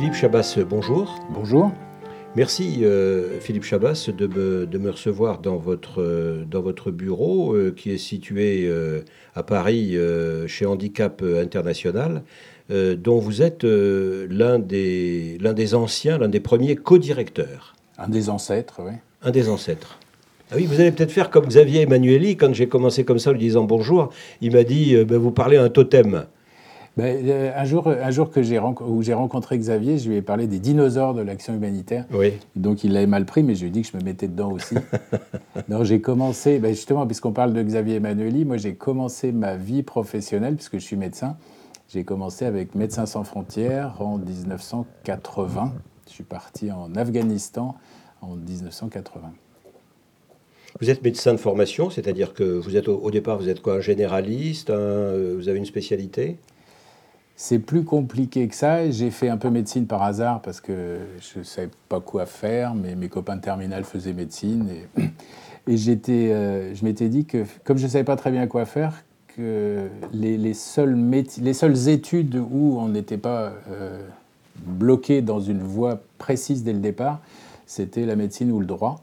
Philippe Chabas, bonjour. Bonjour. Merci euh, Philippe Chabas de me, de me, recevoir dans votre, euh, dans votre bureau euh, qui est situé à Paris chez Handicap International, dont vous êtes l'un des, l'un des anciens, l'un des premiers co-directeurs. Un des ancêtres, oui. Un des ancêtres. Ah oui, vous allez peut-être faire comme Xavier Emmanueli, quand j'ai commencé comme ça en lui disant bonjour, il m'a dit ben, vous parlez un totem. Ben, euh, un, jour, un jour que j'ai où j'ai rencontré Xavier, je lui ai parlé des dinosaures de l'action humanitaire. Oui. Donc il l'avait mal pris, mais je lui ai dit que je me mettais dedans aussi. Donc j'ai commencé, ben, justement, puisqu'on parle de Xavier Emmanueli, moi j'ai commencé ma vie professionnelle, puisque je suis médecin. J'ai commencé avec Médecins sans frontières en 1980. Je suis parti en Afghanistan en 1980. Vous êtes médecin de formation, c'est-à-dire que vous êtes au, au, départ, vous êtes quoi, un généraliste, un, euh, vous avez une spécialité? C'est plus compliqué que ça. J'ai fait un peu médecine par hasard parce que je ne savais pas quoi faire, mais mes copains de terminale faisaient médecine. Et, j'étais, euh, je m'étais dit que, comme je ne savais pas très bien quoi faire, que les, les, seules, les seules études où on n'était pas euh, bloqué dans une voie précise dès le départ, c'était la médecine ou le droit.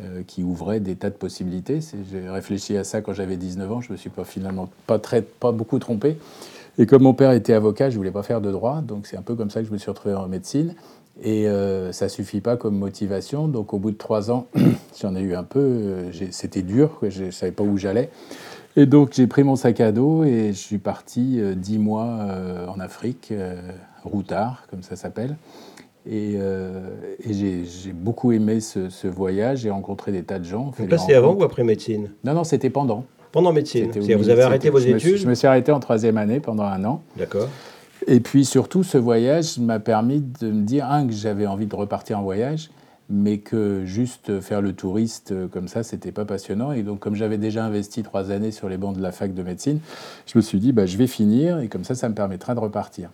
Euh, qui ouvrait des tas de possibilités. J'ai réfléchi à ça quand j'avais 19 ans, je ne me suis pas, finalement pas, très, pas beaucoup trompé. Et comme mon père était avocat, je voulais pas faire de droit, donc c'est un peu comme ça que je me suis retrouvé en médecine. Et euh, ça suffit pas comme motivation, donc au bout de trois ans, j'en ai eu un peu. Euh, C'était dur, je savais pas où j'allais. Et donc j'ai pris mon sac à dos et je suis parti euh, dix mois euh, en Afrique, routard, comme ça s'appelle. Et, et j'ai beaucoup aimé ce, ce voyage. J'ai rencontré des tas de gens. Vous passez avant ou après médecine? Non, non, c'était pendant. Pendant médecine Vous avez arrêté vos je études me, suis, je me suis arrêté en troisième année pendant un an. D'accord. Et puis surtout, ce voyage m'a permis de me dire, un, que j'avais envie de repartir en voyage, mais que juste faire le touriste comme ça, c'était pas passionnant. Et donc, comme j'avais déjà investi trois années sur les bancs de la fac de médecine, je me suis dit, bah, je vais finir, et comme ça, ça me permettra de repartir.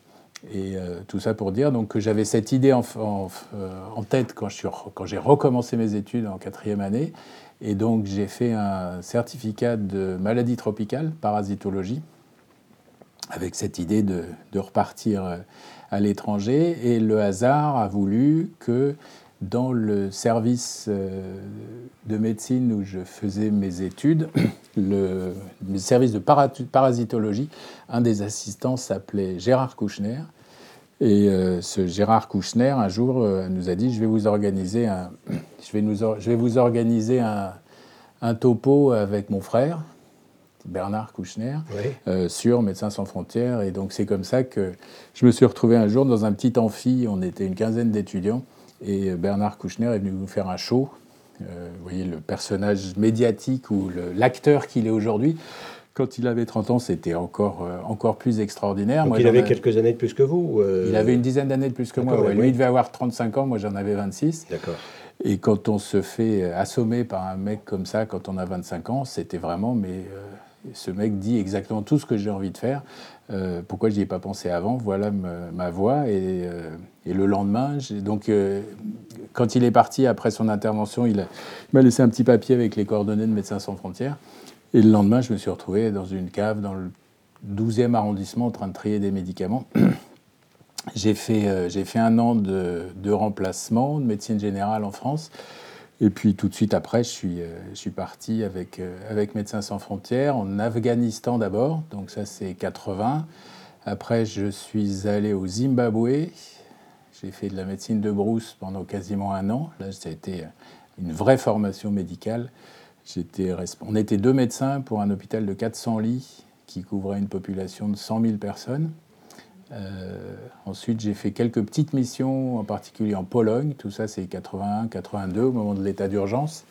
Et euh, tout ça pour dire donc, que j'avais cette idée en, en, en tête quand j'ai recommencé mes études en quatrième année. Et donc j'ai fait un certificat de maladie tropicale, parasitologie, avec cette idée de, repartir à l'étranger. Et le hasard a voulu que dans le service de médecine où je faisais mes études, le service de parasitologie, un des assistants s'appelait Gérard Kouchner. Et euh, ce Gérard Kouchner, un jour, euh, nous a dit, je vais vous organiser un, je vais nous, je vais vous organiser un, un, topo avec mon frère, Bernard Kouchner, oui. euh, sur Médecins sans frontières. Et donc c'est comme ça que je me suis retrouvé un jour dans un petit amphi, on était une quinzaine d'étudiants, et Bernard Kouchner est venu nous faire un show. Vous voyez le personnage médiatique ou l'acteur qu'il est aujourd'hui. Quand il avait 30 ans, c'était encore, euh, encore plus extraordinaire. Donc moi, il avait ai... quelques années de plus que vous euh... Il avait une dizaine d'années de plus que moi. Ouais. Oui. Lui, il devait avoir 35 ans, moi j'en avais 26. D'accord. Et quand on se fait assommer par un mec comme ça, quand on a 25 ans, c'était vraiment, mais euh, ce mec dit exactement tout ce que j'ai envie de faire. Euh, pourquoi je n'y ai pas pensé avant? Voilà me, ma voix. Et, euh, et, le lendemain, donc, euh, quand il est parti après son intervention, il m'a laissé un petit papier avec les coordonnées de Médecins sans frontières. Et le lendemain, je me suis retrouvé dans une cave dans le 12e arrondissement en train de trier des médicaments. J'ai fait, euh, fait un an de, de, remplacement de médecine générale en France. Et puis tout de suite après, je suis, euh, je suis parti avec, euh, avec Médecins sans frontières en Afghanistan d'abord. Donc ça, c'est 80. Après, je suis allé au Zimbabwe. J'ai fait de la médecine de brousse pendant quasiment un an. Là, ça a été une vraie formation médicale. On était deux médecins pour un hôpital de 400 lits qui couvrait une population de 100 000 personnes. Euh, ensuite, j'ai fait quelques petites missions, en particulier en Pologne. Tout ça, c'est 81, 82, au moment de l'état d'urgence.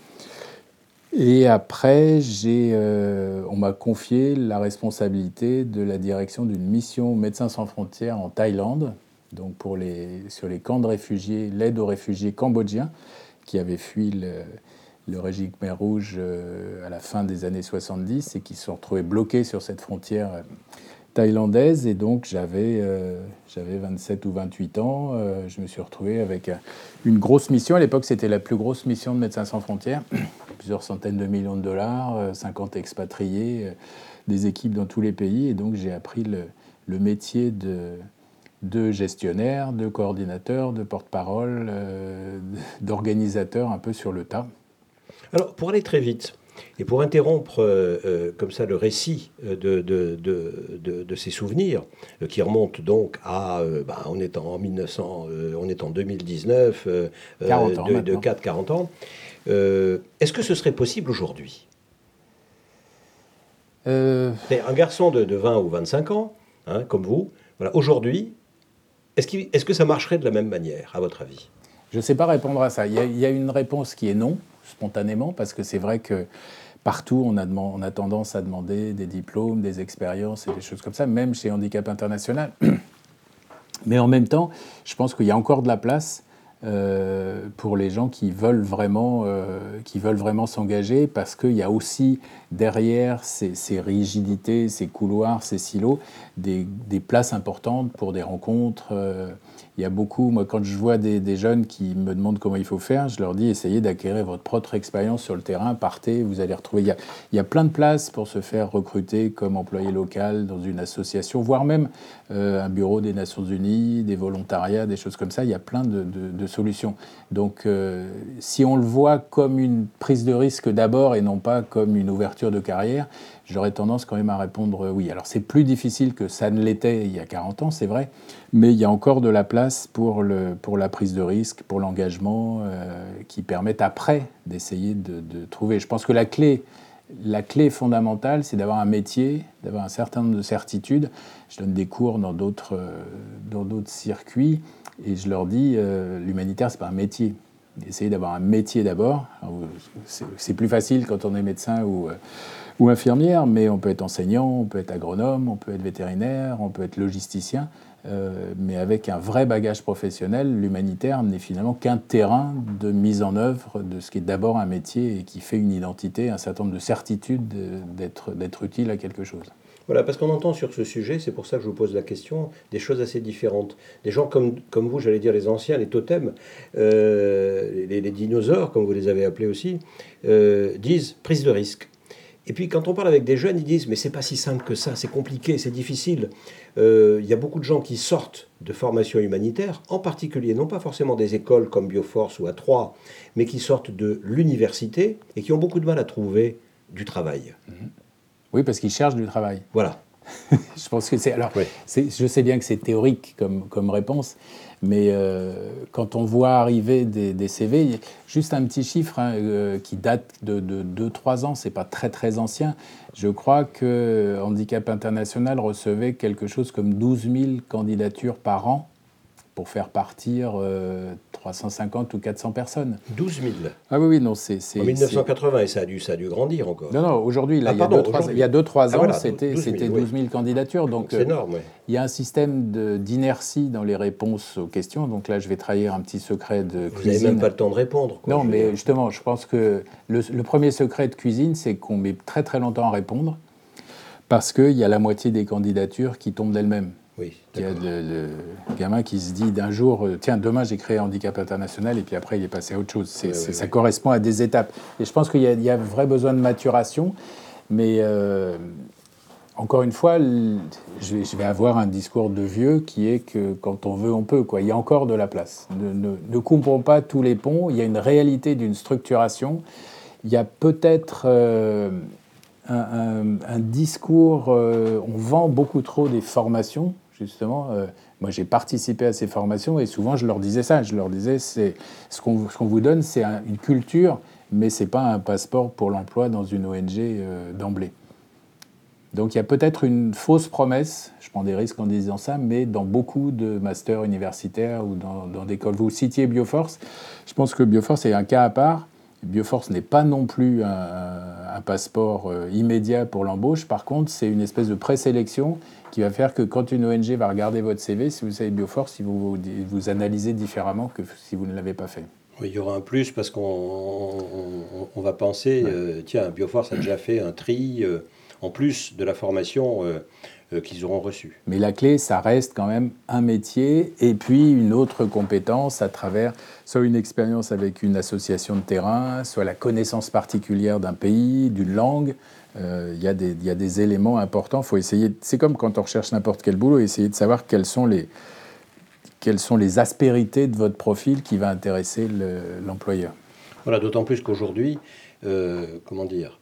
Et après, euh, on m'a confié la responsabilité de la direction d'une mission Médecins sans frontières en Thaïlande. donc sur les camps de réfugiés, l'aide aux réfugiés cambodgiens qui avaient fui le, régime Khmer Rouge euh, à la fin des années 70 et qui se sont retrouvés bloqués sur cette frontière euh, thaïlandaise. Et donc j'avais j'avais 27 ou 28 ans. je me suis retrouvé avec une grosse mission. À l'époque, c'était la plus grosse mission de Médecins sans frontières. Plusieurs centaines de millions de dollars, 50 expatriés, des équipes dans tous les pays. Et donc j'ai appris le, le métier de, gestionnaire, de coordinateur, de porte-parole, euh, d'organisateur un peu sur le tas. Alors, pour aller très vite, et pour interrompre euh, euh, comme ça le récit de, de, de, ces souvenirs, qui remontent donc à, bah, on est en 1900, on est en 2019, 40 ans, de, 4-40 ans, est-ce que ce serait possible aujourd'hui? Un garçon de, 20 ou 25 ans, hein, comme vous, voilà, aujourd'hui, est-ce, que ça marcherait de la même manière, à votre avis? Je ne sais pas répondre à ça. Il y, a, une réponse qui est non, spontanément, parce que c'est vrai que partout, on a, tendance à demander des diplômes, des expériences et des choses comme ça, même chez Handicap International. Mais en même temps, je pense qu'il y a encore de la place euh, pour les gens qui veulent vraiment, euh, qui veulent vraiment s'engager, parce qu'il y a aussi derrière ces, rigidités, ces couloirs, ces silos, des, places importantes pour des rencontres. Euh, il y a beaucoup, moi quand je vois des, jeunes qui me demandent comment il faut faire, je leur dis essayez d'acquérir votre propre expérience sur le terrain, partez, vous allez retrouver. Il y, a, il y a plein de places pour se faire recruter comme employé local dans une association, voire même euh, un bureau des Nations Unies, des volontariats, des choses comme ça. Il y a plein de, solutions. Donc euh, si on le voit comme une prise de risque d'abord et non pas comme une ouverture de carrière, j'aurais tendance quand même à répondre oui. Alors c'est plus difficile que ça ne l'était il y a 40 ans, c'est vrai, mais il y a encore de la place pour, le, pour la prise de risque, pour l'engagement, euh, qui permettent après d'essayer de, trouver. Je pense que la clé, la clé fondamentale, c'est d'avoir un métier, d'avoir un certain nombre de certitudes. Je donne des cours dans d'autres, euh, circuits et je leur dis, euh, l'humanitaire, c'est pas un métier. Essayez d'avoir un métier d'abord. C'est plus facile quand on est médecin ou ou infirmière, mais on peut être enseignant, on peut être agronome, on peut être vétérinaire, on peut être logisticien, euh, mais avec un vrai bagage professionnel, l'humanitaire n'est finalement qu'un terrain de mise en œuvre de ce qui est d'abord un métier et qui fait une identité, un certain nombre de certitudes d'être utile à quelque chose. Voilà, parce qu'on entend sur ce sujet, c'est pour ça que je vous pose la question, des choses assez différentes. Des gens comme, comme vous, j'allais dire les anciens, les totems, euh, les, dinosaures, comme vous les avez appelés aussi, euh, disent prise de risque. Et puis quand on parle avec des jeunes, ils disent mais c'est pas si simple que ça, c'est compliqué, c'est difficile. Euh, il y a beaucoup de gens qui sortent de formations humanitaires, en particulier non pas forcément des écoles comme Bioforce ou A3, mais qui sortent de l'université et qui ont beaucoup de mal à trouver du travail. Mhm. Oui, parce qu'ils cherchent du travail. Voilà. je pense que c'est alors. Je sais bien que c'est théorique comme, comme réponse, mais euh, quand on voit arriver des, CV, juste un petit chiffre hein, euh, qui date de 2-3 ans, c'est pas très très ancien. Je crois que Handicap International recevait quelque chose comme 12 000 candidatures par an pour faire partir 350 euh, ou 400 personnes. 12 000 Ah oui, oui, non, c'est... En 1980, et ça a, dû, ça a dû grandir encore. Non, non, aujourd'hui, ah, il, y a 2-3 ah, ans, c'était 12 000, candidatures. Donc, c'est énorme, oui. Il y a un système d'inertie dans les réponses aux questions. Donc là, je vais trahir un petit secret de Vous cuisine. Vous n'avez même pas le temps de répondre. non, mais justement, je pense que le, le premier secret de cuisine, c'est qu'on met très très longtemps à répondre parce qu'il y a la moitié des candidatures qui tombent d'elles-mêmes. Oui, il y a le, gamin qui se dit d'un jour, euh, tiens, demain j'ai créé Handicap International, et puis après il est passé à autre chose. ça correspond à des étapes. Et je pense qu'il y, a un vrai besoin de maturation, mais euh, encore une fois, je vais, avoir un discours de vieux qui est que quand on veut, on peut. Quoi. Il y a encore de la place. Ne, ne, coupons pas tous les ponts. Il y a une réalité d'une structuration. Il y a peut-être euh, un, discours, on vend beaucoup trop des formations justement. Euh, moi, j'ai participé à ces formations et souvent, je leur disais ça. Je leur disais, c'est ce qu'on vous donne, c'est une culture, mais c'est pas un passeport pour l'emploi dans une ONG euh, d'emblée. Donc, il y a peut-être une fausse promesse. Je prends des risques en disant ça, mais dans beaucoup de masters universitaires ou dans, dans des écoles, vous citiez Bioforce. Je pense que Bioforce est un cas à part. Bioforce n'est pas non plus un, passeport euh, immédiat pour l'embauche. Par contre, c'est une espèce de présélection qui va faire que quand une ONG va regarder votre CV, si vous savez Bioforce, ils vont vous, vous analyser différemment que si vous ne l'avez pas fait. il y aura un plus parce qu'on on, va penser, euh, tiens, Bioforce a déjà fait un tri, euh, en plus de la formation euh, qu'ils auront reçu. Mais la clé, ça reste quand même un métier et puis une autre compétence à travers soit une expérience avec une association de terrain, soit la connaissance particulière d'un pays, d'une langue. Euh, il y, y, a des éléments importants. Faut essayer. C'est comme quand on recherche n'importe quel boulot, essayer de savoir quelles sont les quelles sont les aspérités de votre profil qui va intéresser l'employeur. voilà, d'autant plus qu'aujourd'hui, euh, comment dire,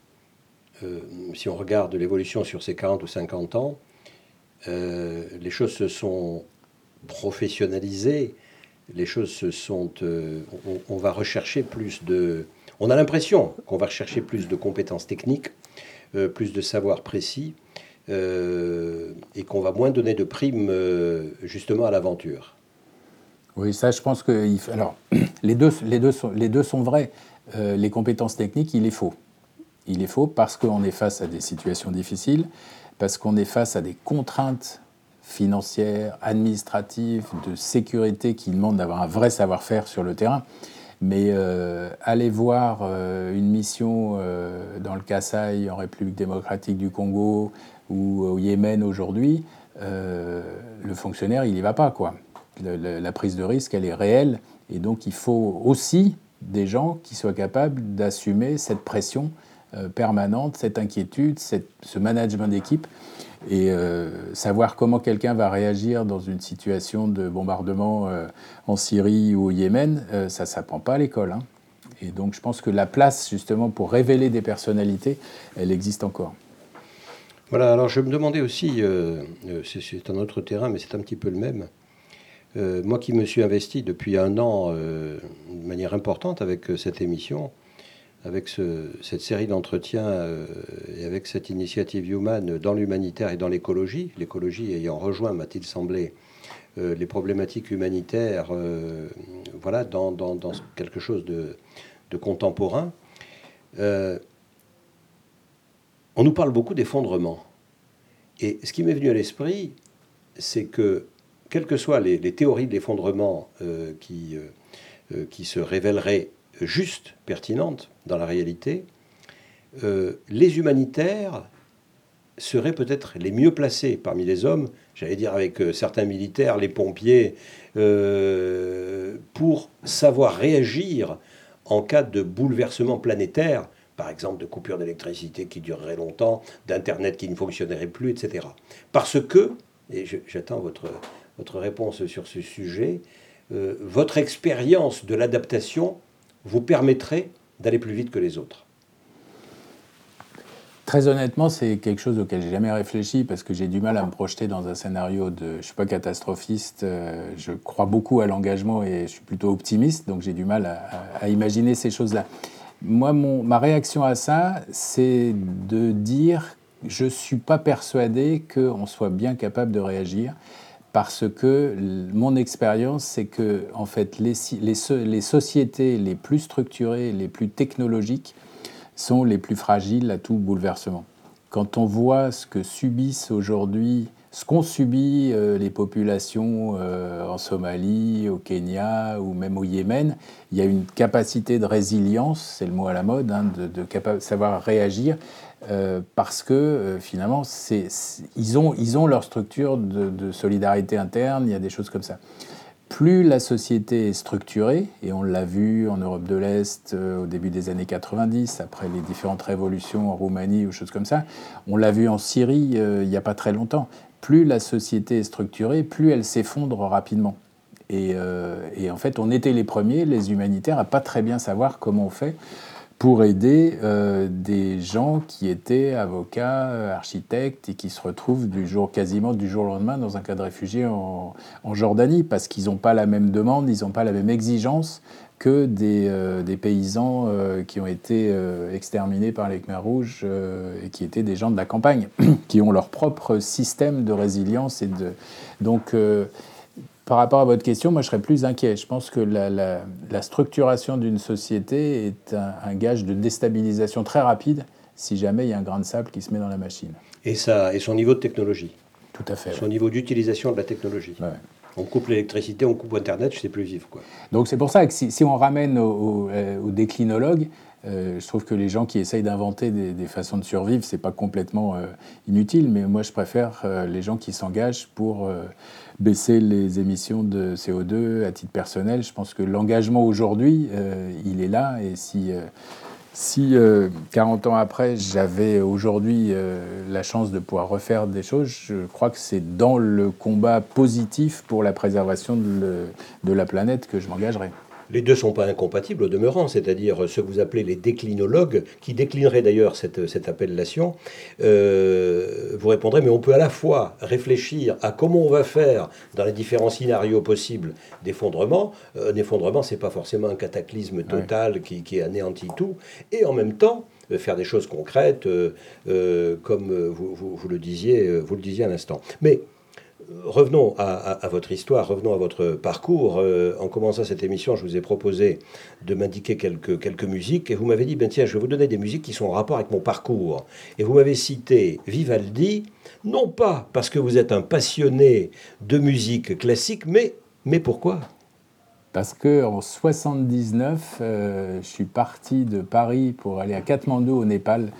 si on regarde l'évolution sur ces 40 ou 50 ans, euh, les choses se sont professionnalisées, les choses se sont... Euh, on, va rechercher plus de... On a l'impression qu'on va rechercher plus de compétences techniques, euh, plus de savoir précis, et qu'on va moins donner de primes justement à l'aventure. Oui, ça, je pense que. Alors, les deux, les deux, sont, les deux sont vrais. les compétences techniques, il est faux. Il est faux parce qu'on est face à des situations difficiles parce qu'on est face à des contraintes financières, administratives, de sécurité qui demandent d'avoir un vrai savoir-faire sur le terrain. Mais euh, aller voir euh, une mission euh, dans le Kasaï, en République démocratique du Congo ou au Yémen aujourd'hui, le fonctionnaire, il n'y va pas. Quoi. la prise de risque, elle est réelle. Et donc, il faut aussi des gens qui soient capables d'assumer cette pression permanente, cette inquiétude, ce management d'équipe, et euh, savoir comment quelqu'un va réagir dans une situation de bombardement euh, en Syrie ou au Yémen, ça ne s'apprend pas à l'école. Hein. Et donc je pense que la place justement pour révéler des personnalités, elle existe encore. Voilà, alors je me demandais aussi, c'est un autre terrain, mais c'est un petit peu le même. moi qui me suis investi depuis un an de manière importante avec cette émission, avec cette série d'entretiens euh, et avec cette initiative Human dans l'humanitaire et dans l'écologie, l'écologie ayant rejoint, m'a-t-il semblé, euh, les problématiques humanitaires euh, voilà, dans, quelque chose de, contemporain. on nous parle beaucoup d'effondrement. Et ce qui m'est venu à l'esprit, c'est que, quelles que soient les, théories d'effondrement qui, qui se révéleraient juste, pertinente dans la réalité, euh, les humanitaires seraient peut-être les mieux placés parmi les hommes, j'allais dire avec euh, certains militaires, les pompiers, euh, pour savoir réagir en cas de bouleversement planétaire, par exemple de coupure d'électricité qui durerait longtemps, d'Internet qui ne fonctionnerait plus, etc. Parce que, et j'attends votre, votre réponse sur ce sujet, votre expérience de l'adaptation vous permettrait d'aller plus vite que les autres Très honnêtement, c'est quelque chose auquel j'ai jamais réfléchi parce que j'ai du mal à me projeter dans un scénario de, je suis pas catastrophiste, euh, je crois beaucoup à l'engagement et je suis plutôt optimiste, donc j'ai du mal à, imaginer ces choses-là. Moi, mon, ma réaction à ça, c'est de dire, je suis pas persuadé qu'on soit bien capable de réagir parce que mon expérience, c'est que en fait, les, les, sociétés les plus structurées, les plus technologiques, sont les plus fragiles à tout bouleversement. Quand on voit ce que subissent aujourd'hui, ce qu'ont subi euh, les populations euh, en Somalie, au Kenya ou même au Yémen, il y a une capacité de résilience, c'est le mot à la mode, hein, de, de savoir réagir euh, parce que euh, finalement, ils, ont, ils ont leur structure de, solidarité interne, il y a des choses comme ça. Plus la société est structurée, et on l'a vu en Europe de l'Est euh, au début des années 90, après les différentes révolutions en Roumanie ou choses comme ça, on l'a vu en Syrie il n'y a pas très longtemps, plus la société est structurée, plus elle s'effondre rapidement. Et, et, en fait, on était les premiers, les humanitaires, à pas très bien savoir comment on fait pour aider euh, des gens qui étaient avocats, euh, architectes et qui se retrouvent du jour, quasiment du jour au lendemain dans un cas de réfugié en, Jordanie parce qu'ils n'ont pas la même demande, ils n'ont pas la même exigence que des, euh, paysans qui ont été exterminés par les Khmer rouges et qui étaient des gens de la campagne, qui ont leur propre système de résilience et de donc par rapport à votre question, moi je serais plus inquiet. Je pense que la, structuration d'une société est un, gage de déstabilisation très rapide si jamais il y a un grain de sable qui se met dans la machine. Et, ça, et son niveau de technologie Tout à fait. Son niveau d'utilisation de la technologie. On coupe l'électricité, on coupe Internet, je sais plus vivre. Quoi. Donc c'est pour ça que si, on ramène au, au, déclinologue, euh, je trouve que les gens qui essayent d'inventer des, façons de survivre, c'est pas complètement euh, inutile, mais moi je préfère euh, les gens qui s'engagent pour baisser les émissions de CO2 à titre personnel. Je pense que l'engagement aujourd'hui, il est là, et si si 40 ans après, j'avais aujourd'hui la chance de pouvoir refaire des choses, je crois que c'est dans le combat positif pour la préservation de la planète que je m'engagerai. Les deux ne sont pas incompatibles au demeurant, c'est-à-dire ce que vous appelez les déclinologues, qui déclineraient d'ailleurs cette, cette, appellation. Euh, vous répondrez, mais on peut à la fois réfléchir à comment on va faire dans les différents scénarios possibles d'effondrement. Un effondrement, ce n'est pas forcément un cataclysme total qui, qui, anéantit tout. Et en même temps, euh, faire des choses concrètes, euh, comme vous, vous, vous, le disiez, vous le disiez à l'instant. Mais revenons à, votre histoire, revenons à votre parcours. Euh, en commençant cette émission, je vous ai proposé de m'indiquer quelques, quelques musiques et vous m'avez dit, ben tiens, je vais vous donner des musiques qui sont en rapport avec mon parcours. Et vous m'avez cité Vivaldi, non pas parce que vous êtes un passionné de musique classique, mais, mais pourquoi? Parce qu'en 79, euh, je suis parti de Paris pour aller à Katmandou au Népal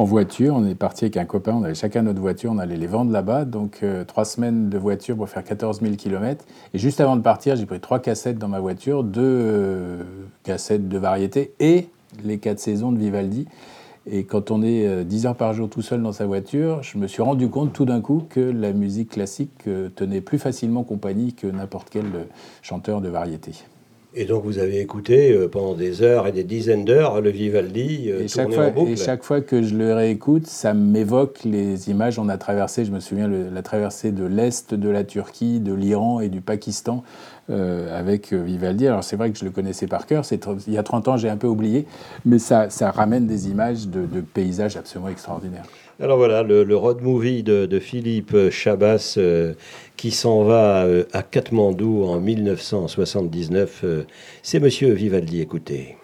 en voiture. On est parti avec un copain, on avait chacun notre voiture, on allait les vendre là-bas. Donc euh, trois semaines de voiture pour faire 14 000 km. Et juste avant de partir, j'ai pris trois cassettes dans ma voiture, deux euh, cassettes de variété et les quatre saisons de Vivaldi. Et quand on est 10 euh, heures par jour tout seul dans sa voiture, je me suis rendu compte tout d'un coup que la musique classique tenait plus facilement compagnie que n'importe quel chanteur de variété. Et donc vous avez écouté euh, pendant des heures et des dizaines d'heures le Vivaldi euh, et chaque fois, Et chaque fois que je le réécoute, ça m'évoque les images. On a traversé, je me souviens, la traversée de l'Est de la Turquie, de l'Iran et du Pakistan euh, avec Vivaldi. Alors c'est vrai que je le connaissais par cœur, il y a 30 ans j'ai un peu oublié, mais ça, ça ramène des images de, de paysages absolument extraordinaires. Alors voilà, le, road movie de, Philippe Chabas euh, qui s'en va euh, à Katmandou en 1979, euh, c'est Monsieur Vivaldi, écoutez.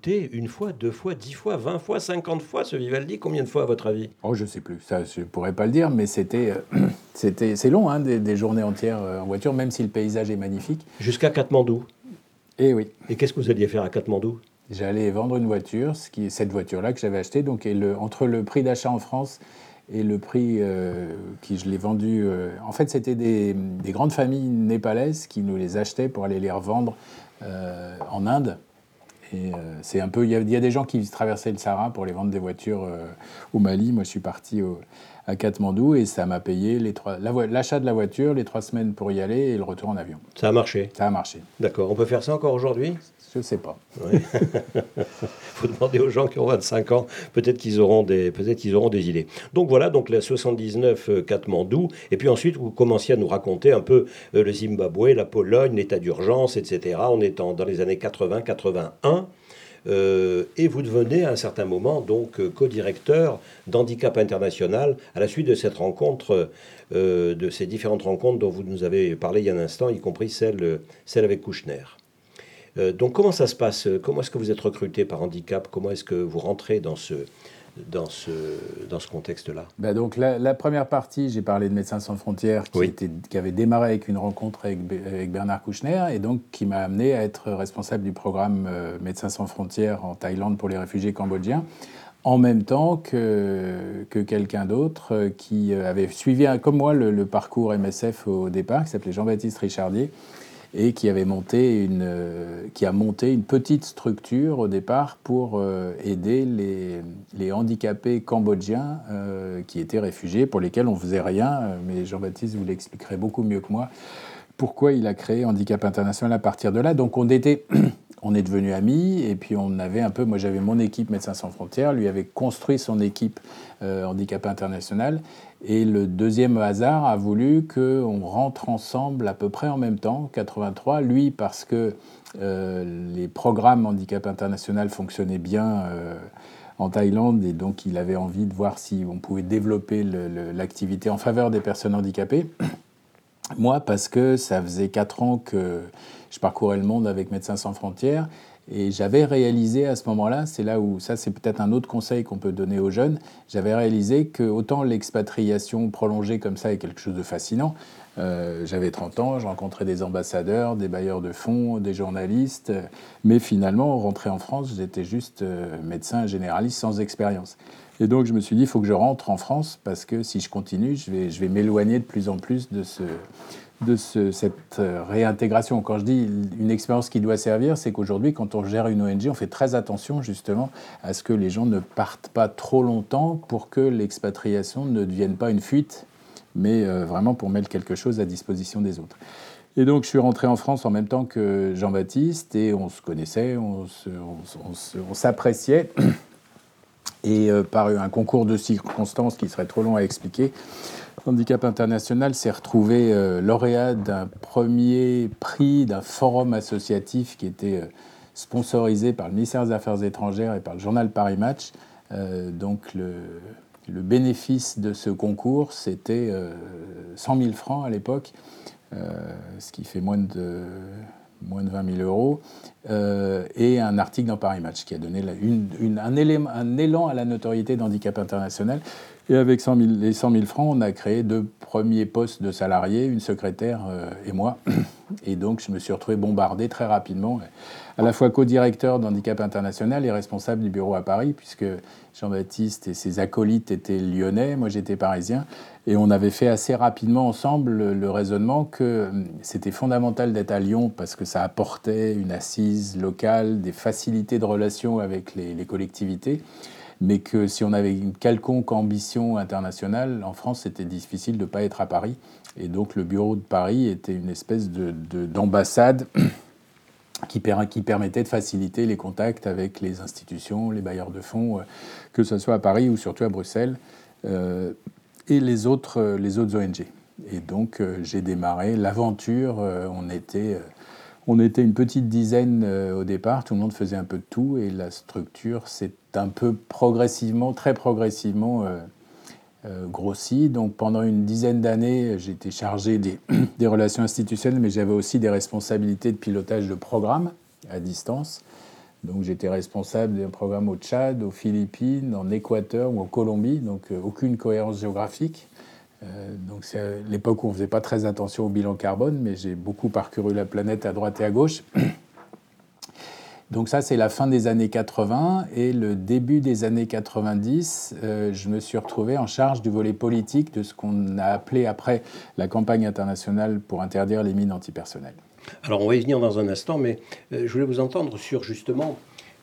Écouté une fois, deux fois, dix fois, vingt fois, cinquante fois, ce Vivaldi Combien de fois, à votre avis? Oh, je sais plus. Ça, je pourrais pas le dire, mais c'était, euh, c'était, c'est long, hein, des, journées entières euh, en voiture, même si le paysage est magnifique. Jusqu'à Katmandou. Eh oui. Et qu'est-ce que vous alliez faire à Katmandou? J'allais vendre une voiture, ce qui est cette voiture-là que j'avais achetée. Donc, et le, entre le prix d'achat en France et le prix euh, qui je l'ai vendu, en fait, c'était des, des, grandes familles népalaises qui nous les achetaient pour aller les revendre en Inde. Et euh, c'est un peu, il y, a des gens qui traversaient le Sahara pour les vendre des voitures euh, au Mali. Moi, je suis parti à Katmandou et ça m'a payé l'achat de la voiture, les trois semaines pour y aller et le retour en avion. Ça a marché. Ça a marché. D'accord. On peut faire ça encore aujourd'hui? Je ne sais pas. Il faut demander aux gens qui ont 25 ans. Peut-être qu'ils auront des, qu'ils auront des idées. Donc voilà, donc la 79 euh, Katmandou. Et puis ensuite, vous commenciez à nous raconter un peu euh, le Zimbabwe, la Pologne, l'état d'urgence, etc. On est dans les années 80-81. Euh, et vous devenez à un certain moment donc co-directeur d'Handicap International à la suite de cette rencontre, de ces différentes rencontres dont vous nous avez parlé il y a un instant, y compris celle, celle avec Kouchner. Euh, donc comment ça se passe? Comment est-ce que vous êtes recruté par handicap? Comment est-ce que vous rentrez dans ce, dans ce, dans ce contexte-là? Bah donc la, première partie, j'ai parlé de Médecins sans frontières qui, était, qui, avait démarré avec une rencontre avec, avec, Bernard Kouchner et donc qui m'a amené à être responsable du programme euh, Médecins sans frontières en Thaïlande pour les réfugiés cambodgiens en même temps que, que quelqu'un d'autre euh, qui avait suivi, comme moi, le, le parcours MSF au départ, qui s'appelait Jean-Baptiste Richardier, et qui, avait monté une, euh, qui a monté une petite structure au départ pour euh, aider les, les, handicapés cambodgiens euh, qui étaient réfugiés, pour lesquels on ne faisait rien, mais Jean-Baptiste vous l'expliquerait beaucoup mieux que moi, pourquoi il a créé Handicap International à partir de là. Donc on était on est devenus amis et puis on avait un peu, moi j'avais mon équipe Médecins sans frontières, lui avait construit son équipe Handicap International et le deuxième hasard a voulu qu'on rentre ensemble à peu près en même temps, 83, lui parce que euh, les programmes Handicap International fonctionnaient bien. Euh, en Thaïlande et donc il avait envie de voir si on pouvait développer l'activité en faveur des personnes handicapées. Moi, parce que ça faisait quatre ans que je parcourais le monde avec Médecins sans frontières et j'avais réalisé à ce moment-là, c'est là où ça c'est peut-être un autre conseil qu'on peut donner aux jeunes, j'avais réalisé que autant l'expatriation prolongée comme ça est quelque chose de fascinant, euh, j'avais 30 ans, je rencontrais des ambassadeurs, des bailleurs de fonds, des journalistes, mais finalement, rentrer en France, j'étais juste euh, médecin généraliste sans expérience. Et donc je me suis dit, il faut que je rentre en France parce que si je continue, je vais m'éloigner de plus en plus de, ce, de ce, cette euh, réintégration. Quand je dis une expérience qui doit servir, c'est qu'aujourd'hui, quand on gère une ONG, on fait très attention justement à ce que les gens ne partent pas trop longtemps pour que l'expatriation ne devienne pas une fuite, mais euh, vraiment pour mettre quelque chose à disposition des autres. Et donc je suis rentré en France en même temps que Jean-Baptiste et on se connaissait, on s'appréciait. Et euh, par un concours de circonstances qui serait trop long à expliquer, Handicap International s'est retrouvé euh, lauréat d'un premier prix d'un forum associatif qui était euh, sponsorisé par le ministère des Affaires étrangères et par le journal Paris Match. donc le, bénéfice de ce concours, c'était 100 000 francs à l'époque, ce qui fait moins de moins de 20 000 euros, euh, et un article dans Paris Match qui a donné un, un, élan à la notoriété d'handicap international. Et avec 100 000, les 100 000 francs, on a créé deux premiers postes de salariés, une secrétaire euh, et moi. Et donc, je me suis retrouvé bombardé très rapidement, à la fois co-directeur d'Handicap International et responsable du bureau à Paris, puisque Jean-Baptiste et ses acolytes étaient lyonnais, moi j'étais parisien. Et on avait fait assez rapidement ensemble le, raisonnement que hum, c'était fondamental d'être à Lyon parce que ça apportait une assise locale, des facilités de relation avec les, collectivités mais que si on avait une quelconque ambition internationale, en France, c'était difficile de ne pas être à Paris. Et donc le bureau de Paris était une espèce d'ambassade de, qui, permettait de faciliter les contacts avec les institutions, les bailleurs de fonds, euh, que ce soit à Paris ou surtout à Bruxelles. Euh, et les autres, euh, ONG. Et donc j'ai démarré l'aventure. On était, on était une petite dizaine au départ, tout le monde faisait un peu de tout et la structure s'est un peu progressivement, très progressivement grossie. Donc pendant une dizaine d'années, j'étais chargé des, relations institutionnelles, mais j'avais aussi des responsabilités de pilotage de programmes à distance. Donc j'étais responsable d'un programme au Tchad, aux Philippines, en Équateur ou en Colombie, donc aucune cohérence géographique. donc c'est l'époque où on ne faisait pas très attention au bilan carbone, mais j'ai beaucoup parcouru la planète à droite et à gauche. Donc ça, c'est la fin des années 80 et le début des années 90, euh, je me suis retrouvé en charge du volet politique de ce qu'on a appelé après la campagne internationale pour interdire les mines antipersonnelles. Alors on va y venir dans un instant, mais euh, je voulais vous entendre sur justement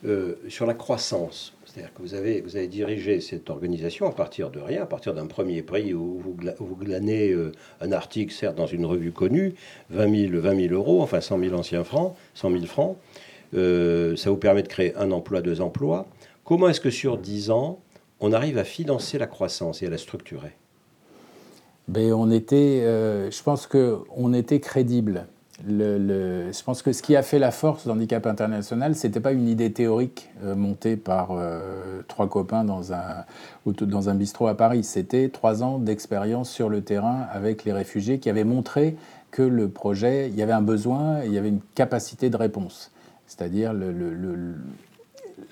euh, sur la croissance. C'est-à-dire que vous avez, vous avez dirigé cette organisation à partir de rien, à partir d'un premier prix où vous, vous glanez un article, certes dans une revue connue, 20 000, 20 000 euros, enfin 100 000 anciens francs, 100 000 francs. Euh, ça vous permet de créer un emploi, deux emplois. Comment est-ce que sur dix ans, on arrive à financer la croissance et à la structurer? Ben, on était, euh, Je pense qu'on était crédible. Le, je pense que ce qui a fait la force d'Handicap International, ce n'était pas une idée théorique euh, montée par trois copains dans un, dans un bistrot à Paris. C'était trois ans d'expérience sur le terrain avec les réfugiés qui avaient montré que le projet, il y avait un besoin, il y avait une capacité de réponse c'est-à-dire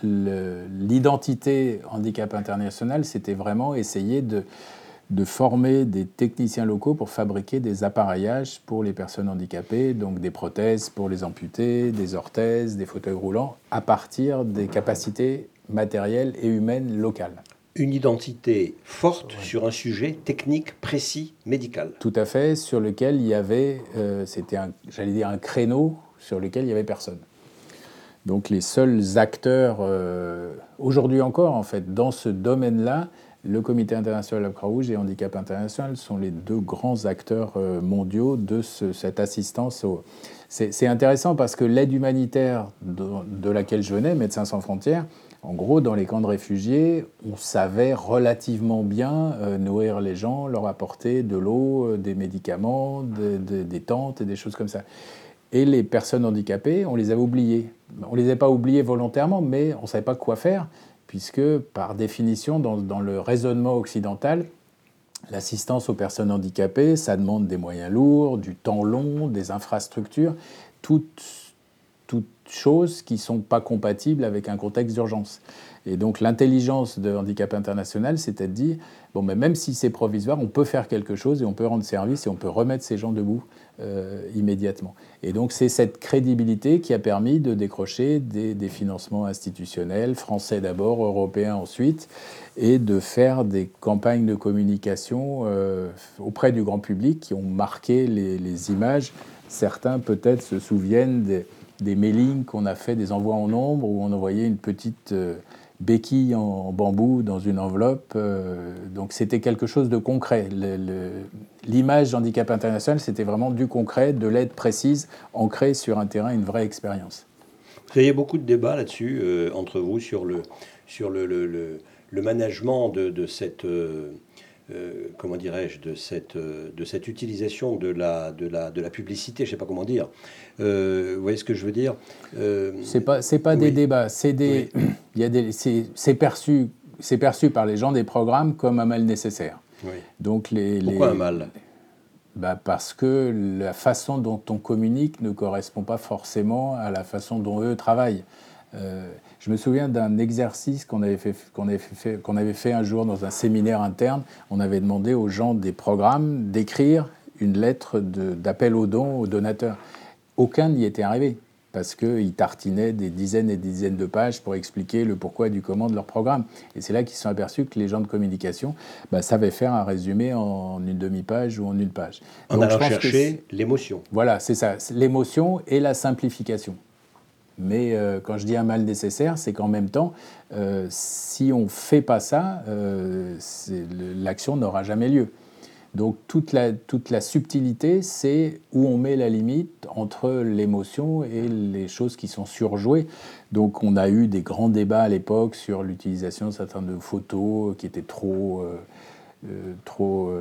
l'identité handicap international, c'était vraiment essayer de, de, former des techniciens locaux pour fabriquer des appareillages pour les personnes handicapées, donc des prothèses pour les amputés, des orthèses, des fauteuils roulants, à partir des capacités matérielles et humaines locales. Une identité forte sur un sujet technique précis, médical. Tout à fait, sur lequel il y avait, euh, c'était, j'allais dire, un créneau sur lequel il n'y avait personne. Donc les seuls acteurs, euh, aujourd'hui encore en fait, dans ce domaine-là, le Comité international de la Croix-Rouge et Handicap International sont les deux grands acteurs euh, mondiaux de cette assistance. C'est intéressant parce que l'aide humanitaire de, laquelle je venais, Médecins sans frontières, en gros, dans les camps de réfugiés, on savait relativement bien euh, nourrir les gens, leur apporter de l'eau, des médicaments, des tentes et des choses comme ça. Et les personnes handicapées, on les avait oubliées. On ne les avait pas oubliées volontairement, mais on ne savait pas quoi faire, puisque par définition, dans, le raisonnement occidental, l'assistance aux personnes handicapées, ça demande des moyens lourds, du temps long, des infrastructures, toutes, toutes choses qui ne sont pas compatibles avec un contexte d'urgence. Et donc l'intelligence de Handicap International, c'était de dire, bon, mais même si c'est provisoire, on peut faire quelque chose et on peut rendre service et on peut remettre ces gens debout euh, immédiatement. Et donc c'est cette crédibilité qui a permis de décrocher des, financements institutionnels, français d'abord, européens ensuite, et de faire des campagnes de communication euh, auprès du grand public qui ont marqué les, images. Certains peut-être se souviennent des, des mailings qu'on a fait, des envois en nombre, où on envoyait une petite... Euh, béquilles en bambou dans une enveloppe. Euh, donc c'était quelque chose de concret. L'image handicap international, c'était vraiment du concret, de l'aide précise, ancrée sur un terrain, une vraie expérience. Vous avez beaucoup de débats là-dessus euh, entre vous sur le, sur le, le, le, management de, de cette... Euh, comment dirais-je, de cette, de cette utilisation de la, de, la, de la publicité, je ne sais pas comment dire. Euh, vous voyez ce que je veux dire euh, C'est pas, pas des débats, c'est des, il y a des, c'est, perçu, c'est perçu par les gens des programmes comme un mal nécessaire. Donc les, Pourquoi un mal? Bah parce que la façon dont on communique ne correspond pas forcément à la façon dont eux travaillent. Euh, je me souviens d'un exercice qu'on avait fait, qu'on avait, fait, qu'on avait fait un jour dans un séminaire interne. On avait demandé aux gens des programmes d'écrire une lettre d'appel aux dons aux donateurs. Aucun n'y était arrivé parce qu'ils tartinaient des dizaines et des dizaines de pages pour expliquer le pourquoi et du comment de leur programme. Et c'est là qu'ils se sont aperçus que les gens de communication bah, savaient faire un résumé en une demi-page ou en une page. En allant chercher l'émotion. Voilà, c'est ça, l'émotion et la simplification. Mais euh, quand je dis un mal nécessaire, c'est qu'en même temps, euh, si on ne fait pas ça, euh, l'action n'aura jamais lieu. Donc toute la, toute la subtilité, c'est où on met la limite entre l'émotion et les choses qui sont surjouées. Donc on a eu des grands débats à l'époque sur l'utilisation de certaines photos qui étaient trop, trop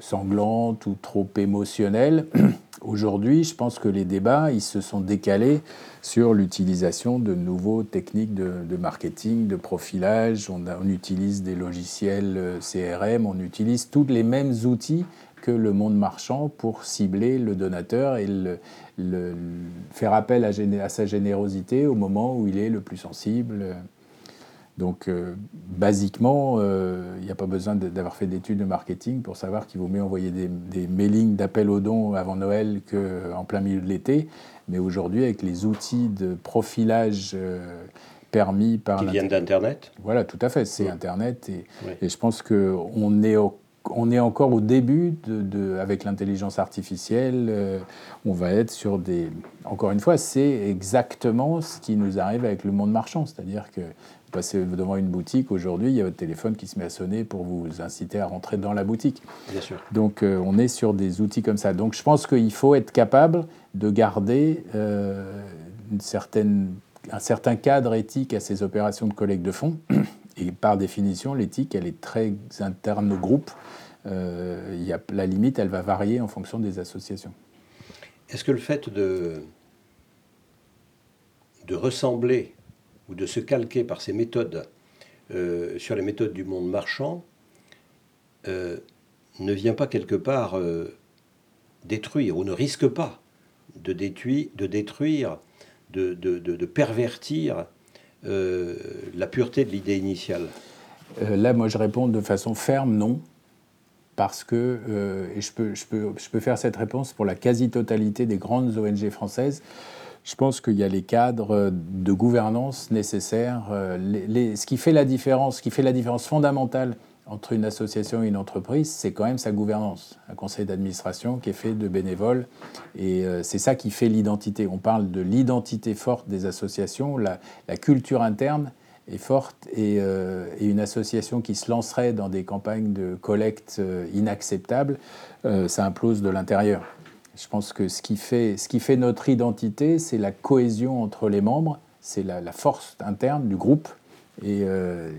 sanglantes ou trop émotionnelles. Aujourd'hui, je pense que les débats, ils se sont décalés sur l'utilisation de nouveaux techniques de, marketing, de profilage. On, utilise des logiciels euh, CRM, on utilise tous les mêmes outils que le monde marchand pour cibler le donateur et faire appel à, sa générosité au moment où il est le plus sensible. Donc, euh, basiquement, euh, il n'y a pas besoin d'avoir fait d'études de marketing pour savoir qu'il vaut mieux envoyer des, des mailings d'appel aux dons avant Noël qu'en plein milieu de l'été. Mais aujourd'hui, avec les outils de profilage euh, permis par... Qui viennent d'Internet Voilà, tout à fait, c'est Internet. Et, et, je pense qu'on est au on est encore au début de, avec l'intelligence artificielle. Euh, on va être sur des. Encore une fois, c'est exactement ce qui nous arrive avec le monde marchand. C'est-à-dire que passez devant une boutique aujourd'hui, il y a votre téléphone qui se met à sonner pour vous inciter à rentrer dans la boutique. Bien sûr. Donc euh, on est sur des outils comme ça. Donc je pense qu'il faut être capable de garder euh, une certaine, un certain cadre éthique à ces opérations de collecte de fonds. Et par définition, l'éthique, elle est très interne au groupe. Euh, y a, la limite, elle va varier en fonction des associations. Est-ce que le fait de, de ressembler ou de se calquer par ces méthodes euh, sur les méthodes du monde marchand euh, ne vient pas quelque part euh, détruire ou ne risque pas de détruire, de, détruire, de, de, de pervertir la pureté de l'idée initiale. Là, moi, je réponds de façon ferme, non parce que, et je peux, je, peux, je peux faire cette réponse pour la quasi-totalité des grandes ONG françaises, je pense qu'il y a les cadres de gouvernance nécessaires. Euh, ce qui fait la différence, ce qui fait la différence fondamentale entre une association et une entreprise, c'est quand même sa gouvernance. Un conseil d'administration qui est fait de bénévoles. Et euh, c'est ça qui fait l'identité. On parle de l'identité forte des associations, la, culture interne est forte euh, et, une association qui se lancerait dans des campagnes de collecte inacceptables, ça implose de l'intérieur. Je pense que ce qui fait, notre identité, c'est la cohésion entre les membres, c'est la, force interne du groupe et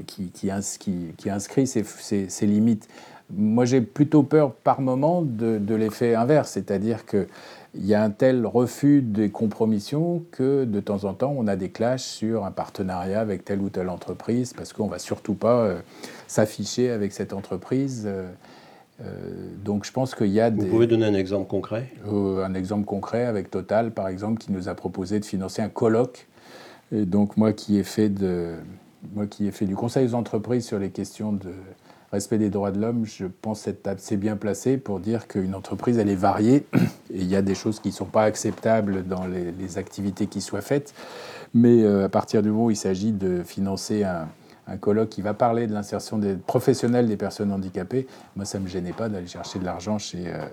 qui, qui, inscrit ses, limites. Moi, j'ai plutôt peur par moment de, l'effet inverse, c'est-à-dire que il y a un tel refus des compromissions que de temps en temps, on a des clashs sur un partenariat avec telle ou telle entreprise parce qu'on ne va surtout pas euh, s'afficher avec cette entreprise. Euh, euh, donc je pense qu'il y a Vous pouvez donner un exemple concret? Un exemple concret avec Total, par exemple, qui nous a proposé de financer un colloque. Et donc moi qui ai fait, de, moi qui ai fait du conseil aux entreprises sur les questions de respect des droits de l'homme, je pense être assez bien placé pour dire qu'une entreprise, elle est variée et il y a des choses qui ne sont pas acceptables dans les, activités qui soient faites. Mais euh, à partir du moment où il s'agit de financer un, colloque qui va parler de l'insertion des professionnels des personnes handicapées, moi, ça ne me gênait pas d'aller chercher de l'argent chez, euh,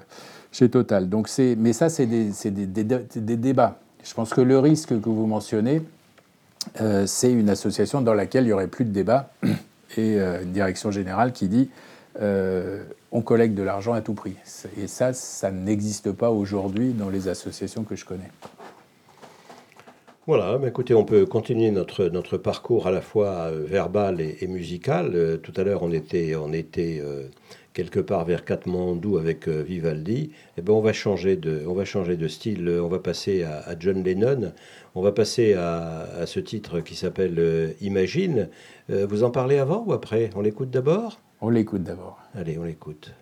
chez Total. Donc mais ça, c'est des, des, des, débats. Je pense que le risque que vous mentionnez, euh, c'est une association dans laquelle il n'y aurait plus de débat et euh, une direction générale qui dit on collecte de l'argent à tout prix. Et ça, ça n'existe pas aujourd'hui dans les associations que je connais. Voilà, mais écoutez, on peut continuer notre, notre parcours à la fois euh, verbal et, musical. tout à l'heure, on était, on était quelque part vers Katmandou avec Vivaldi. Et eh ben, on va changer de, on va changer de style. On va passer à, à John Lennon. On va passer à, à ce titre qui s'appelle Imagine. Euh, vous en parlez avant ou après? On l'écoute d'abord? On l'écoute d'abord. Allez, on l'écoute.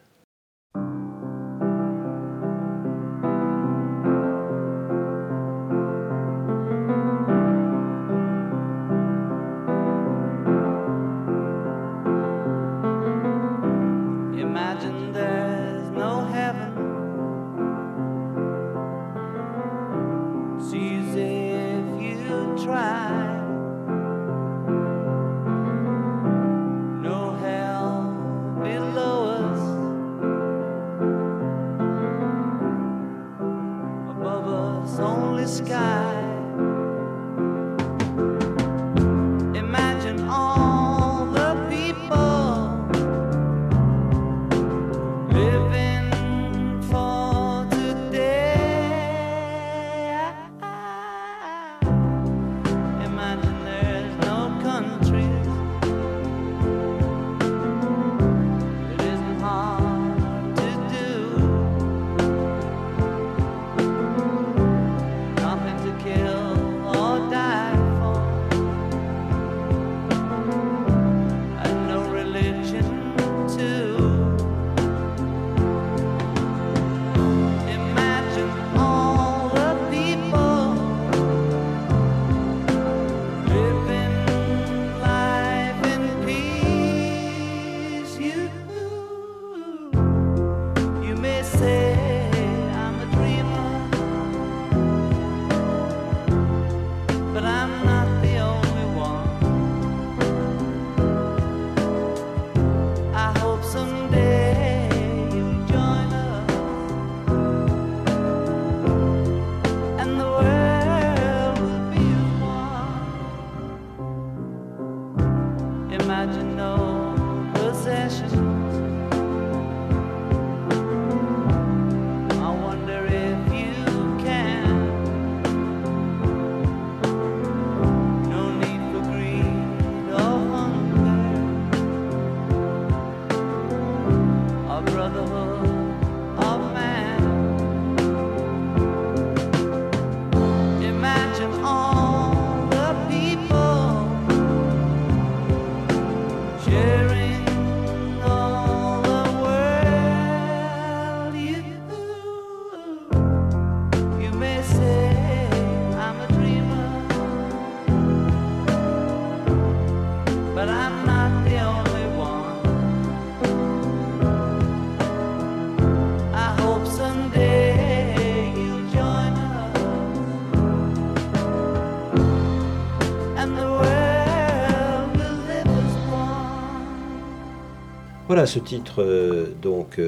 Voilà ce titre, euh, donc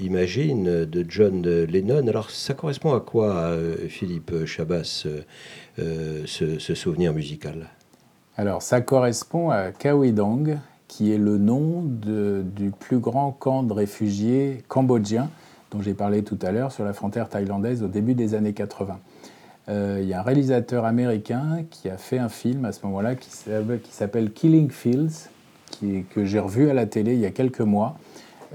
Imagine de John Lennon. Alors, ça correspond à quoi, Philippe Chabas, ce, souvenir musical? Alors, ça correspond à Kawidong, qui est le nom du plus grand camp de réfugiés cambodgiens dont j'ai parlé tout à l'heure sur la frontière thaïlandaise au début des années 80. Euh, il y a un réalisateur américain qui a fait un film à ce moment-là qui s'appelle Killing Fields, que j'ai revu à la télé il y a quelques mois,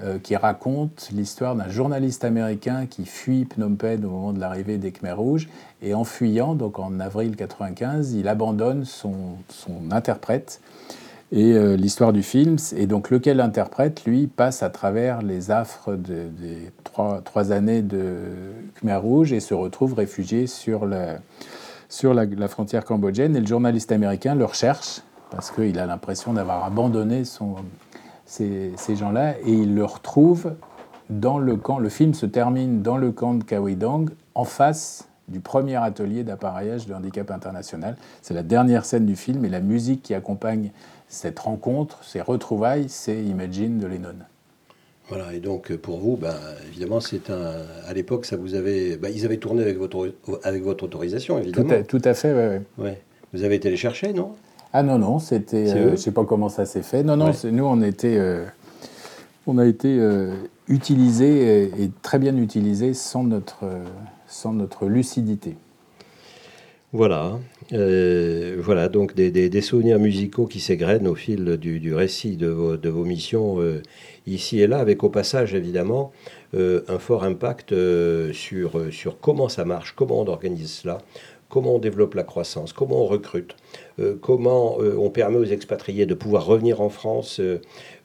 euh, qui raconte l'histoire d'un journaliste américain qui fuit Phnom Penh au moment de l'arrivée des Khmers rouges. Et en fuyant, donc en avril 95, il abandonne son, interprète et euh, l'histoire du film, et donc lequel interprète, lui, passe à travers les affres des trois, années de Khmer Rouge et se retrouve réfugié sur la, frontière cambodgienne. Et le journaliste américain le recherche parce qu'il a l'impression d'avoir abandonné son, ces, ces gens-là et il le retrouve dans le camp. Le film se termine dans le camp de Kawidong, en face du premier atelier d'appareillage de handicap international. C'est la dernière scène du film et la musique qui accompagne cette rencontre, ces retrouvailles, c'est Imagine de Lennon. Voilà, et donc pour vous, ben, évidemment, c'est un. À l'époque, ça vous avait. Ben, ils avaient tourné avec votre, avec votre autorisation, évidemment. Tout à, fait, oui. Ouais. Vous avez été les chercher, non? Ah non, non, c'était. Euh, je ne sais pas comment ça s'est fait. Non, non, nous, on, était, euh, on a été euh, utilisés et, très bien utilisés sans notre, sans notre lucidité. Voilà, euh, voilà donc des, souvenirs musicaux qui s'égrènent au fil du, récit de vos, missions euh, ici et là, avec au passage évidemment euh, un fort impact sur, sur comment ça marche, comment on organise cela, comment on développe la croissance, comment on recrute, comment on permet aux expatriés de pouvoir revenir en France,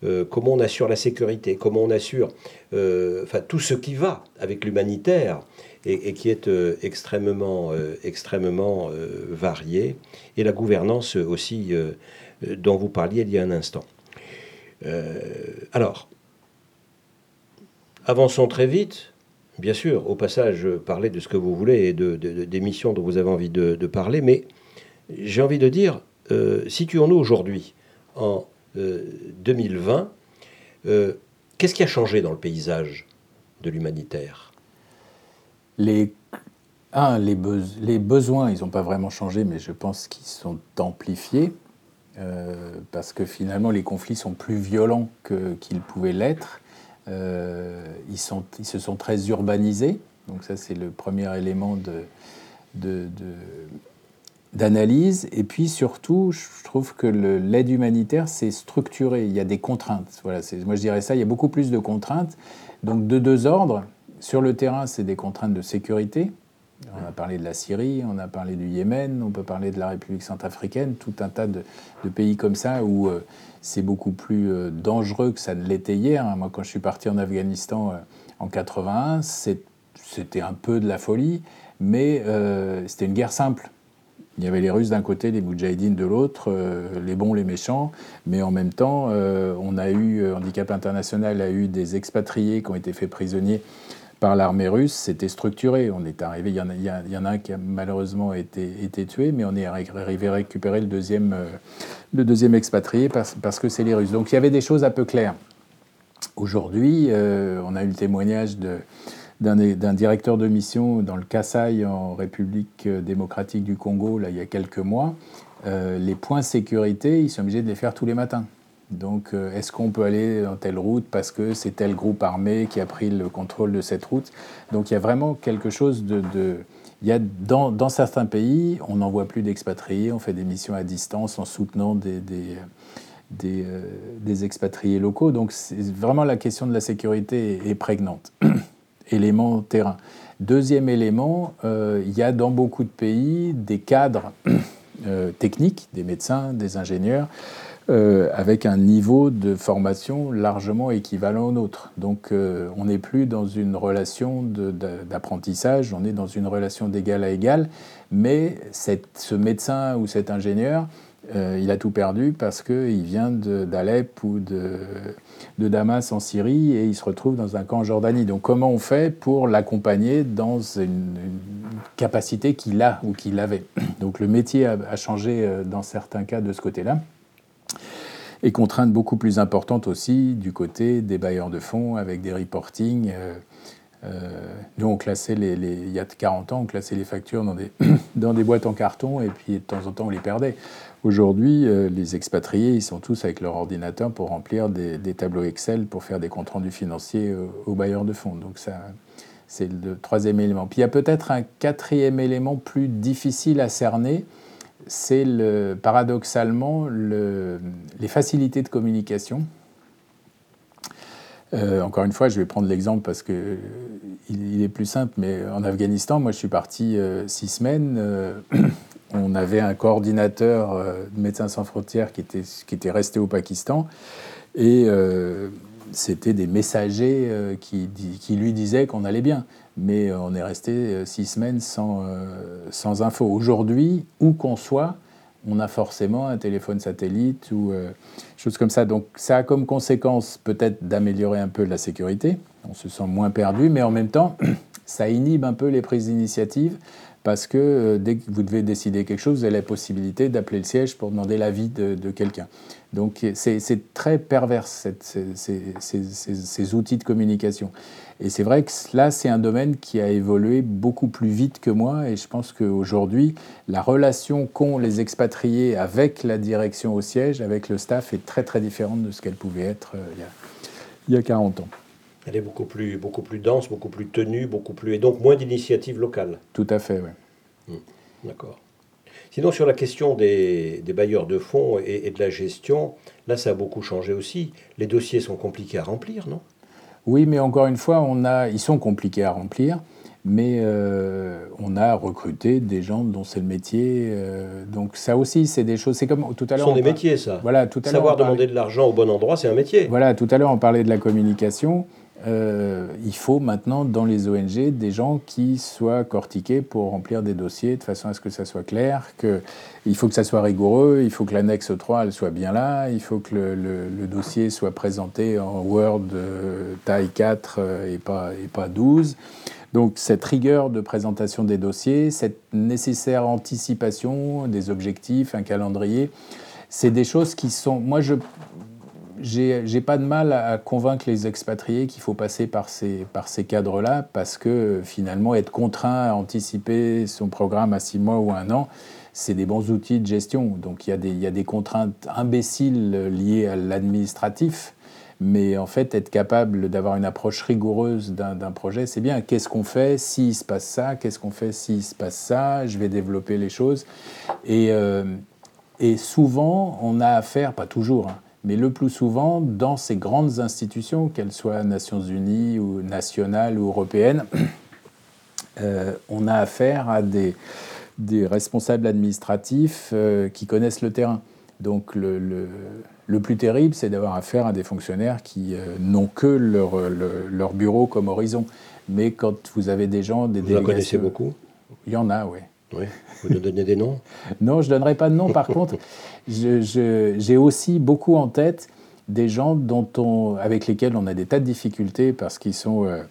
comment on assure la sécurité, comment on assure tout ce qui va avec l'humanitaire et, qui est euh, extrêmement, euh, extrêmement euh, variée, et la gouvernance aussi dont vous parliez il y a un instant. alors, avançons très vite. Bien sûr, au passage, parlez de ce que vous voulez et de, des missions dont vous avez envie de, parler, mais j'ai envie de dire, situons-nous aujourd'hui, en 2020, qu'est-ce qui a changé dans le paysage de l'humanitaire? Les, besoins, ils n'ont pas vraiment changé, mais je pense qu'ils sont amplifiés. Euh, parce que finalement les conflits sont plus violents qu'ils pouvaient l'être. Euh, ils, se sont très urbanisés, donc ça c'est le premier élément d'analyse. Et puis surtout, je trouve que l'aide humanitaire c'est structuré, il y a des contraintes. Voilà, moi je dirais ça, il y a beaucoup plus de contraintes, donc de deux ordres. Sur le terrain, c'est des contraintes de sécurité. On a parlé de la Syrie, on a parlé du Yémen, on peut parler de la République centrafricaine, tout un tas de, pays comme ça où euh, c'est beaucoup plus euh, dangereux que ça ne l'était hier. Moi, quand je suis parti en Afghanistan euh, en 81, c'était un peu de la folie, mais c'était une guerre simple. Il y avait les Russes d'un côté, les Moudjahidines de l'autre, les bons, les méchants, mais en même temps, on a eu, Handicap International a eu des expatriés qui ont été faits prisonniers par l'armée russe, c'était structuré. On est arrivé, il y, en a, y en a un qui a malheureusement été, été, tué, mais on est arrivé à récupérer le deuxième, euh, le deuxième expatrié parce, parce que c'est les Russes. Donc il y avait des choses un peu claires. Aujourd'hui, euh, on a eu le témoignage d'un directeur de mission dans le Kasaï en République démocratique du Congo, là, il y a quelques mois. Euh, les points sécurité, ils sont obligés de les faire tous les matins. Donc, euh, est-ce qu'on peut aller dans telle route parce que c'est tel groupe armé qui a pris le contrôle de cette route? Donc, il y a vraiment quelque chose de. Il y a dans, certains pays, on n'envoie plus d'expatriés, on fait des missions à distance en soutenant des, des, euh, expatriés locaux. Donc, vraiment la question de la sécurité est, prégnante. élément terrain. Deuxième élément, euh, il y a dans beaucoup de pays des cadres techniques, des médecins, des ingénieurs, euh, avec un niveau de formation largement équivalent au nôtre. Donc euh, on n'est plus dans une relation d'apprentissage, on est dans une relation d'égal à égal, mais ce médecin ou cet ingénieur, euh, il a tout perdu parce qu'il vient d'Alep ou de, Damas en Syrie et il se retrouve dans un camp en Jordanie. Donc comment on fait pour l'accompagner dans une, capacité qu'il a ou qu'il avait? Donc le métier a changé dans certains cas de ce côté-là. Et contraintes beaucoup plus importantes aussi du côté des bailleurs de fonds avec des reporting. nous, on classait les, il y a 40 ans, on classait les factures dans des, dans des boîtes en carton et puis de temps en temps on les perdait. Aujourd'hui, les expatriés, ils sont tous avec leur ordinateur pour remplir des, tableaux Excel pour faire des comptes rendus financiers aux, bailleurs de fonds. Donc ça, c'est le troisième élément. Puis il y a peut-être un quatrième élément plus difficile à cerner, c'est le, paradoxalement les facilités de communication. Euh, encore une fois, je vais prendre l'exemple parce qu'il il est plus simple, mais en Afghanistan, moi je suis parti euh, six semaines. Euh, on avait un coordinateur de Médecins sans frontières qui était, qui était resté au Pakistan. Et c'était des messagers euh, qui, lui disaient qu'on allait bien. Mais euh, on est resté euh, six semaines sans, sans info. Aujourd'hui, où qu'on soit, on a forcément un téléphone satellite ou euh, choses comme ça. Donc ça a comme conséquence peut-être d'améliorer un peu la sécurité. On se sent moins perdu, mais en même temps, ça inhibe un peu les prises d'initiative parce que dès que vous devez décider quelque chose, vous avez la possibilité d'appeler le siège pour demander l'avis de, quelqu'un. Donc c'est très pervers, ces, outils de communication. Et c'est vrai que là, c'est un domaine qui a évolué beaucoup plus vite que moi. Et je pense qu'aujourd'hui, la relation qu'ont les expatriés avec la direction au siège, avec le staff, est très très différente de ce qu'elle pouvait être euh, il, y a, 40 ans. Elle est beaucoup plus, beaucoup plus dense, beaucoup plus tenue, beaucoup plus, et donc moins d'initiatives locales. Tout à fait, oui. Mmh. D'accord. Sinon, sur la question des, bailleurs de fonds et, de la gestion, là, ça a beaucoup changé aussi. Les dossiers sont compliqués à remplir, non? Oui, mais encore une fois, on a, ils sont compliqués à remplir, mais euh, on a recruté des gens dont c'est le métier. Euh, donc ça aussi, c'est des choses. C'est comme tout à l'heure. Ce sont des métiers, ça. Voilà, tout à Savoir demander de l'argent au bon endroit, c'est un métier. Voilà, tout à l'heure, on parlait de la communication. Euh, il faut maintenant dans les ONG des gens qui soient cortiqués pour remplir des dossiers de façon à ce que ça soit clair, que, il faut que ça soit rigoureux, il faut que l'annexe 3 elle soit bien là, il faut que le, dossier soit présenté en Word euh, taille 4 euh, et, pas, et pas 12. Donc cette rigueur de présentation des dossiers, cette nécessaire anticipation des objectifs, un calendrier, c'est des choses qui sont... Moi, je, j'ai pas de mal à convaincre les expatriés qu'il faut passer par ces, cadres-là, parce que finalement, être contraint à anticiper son programme à six mois ou un an, c'est des bons outils de gestion. Donc il y, a des, il y a des contraintes imbéciles liées à l'administratif, mais en fait, être capable d'avoir une approche rigoureuse d'un projet, c'est bien. Qu'est-ce qu'on fait s'il se passe ça? Qu'est-ce qu'on fait s'il se passe ça? Je vais développer les choses. Et, euh, et souvent, on a affaire, pas toujours, hein, mais le plus souvent, dans ces grandes institutions, qu'elles soient Nations Unies ou nationales ou européennes, euh, on a affaire à des, des responsables administratifs euh, qui connaissent le terrain. Donc le, le, plus terrible, c'est d'avoir affaire à des fonctionnaires qui euh, n'ont que leur, leur, bureau comme horizon. Mais quand vous avez des gens, des vous en connaissez beaucoup? Il y en a, oui. Oui, vous nous donnez des noms? Non, je ne donnerai pas de nom. Par contre, j'ai aussi beaucoup en tête des gens dont on, avec lesquels on a des tas de difficultés parce qu'ils sont euh,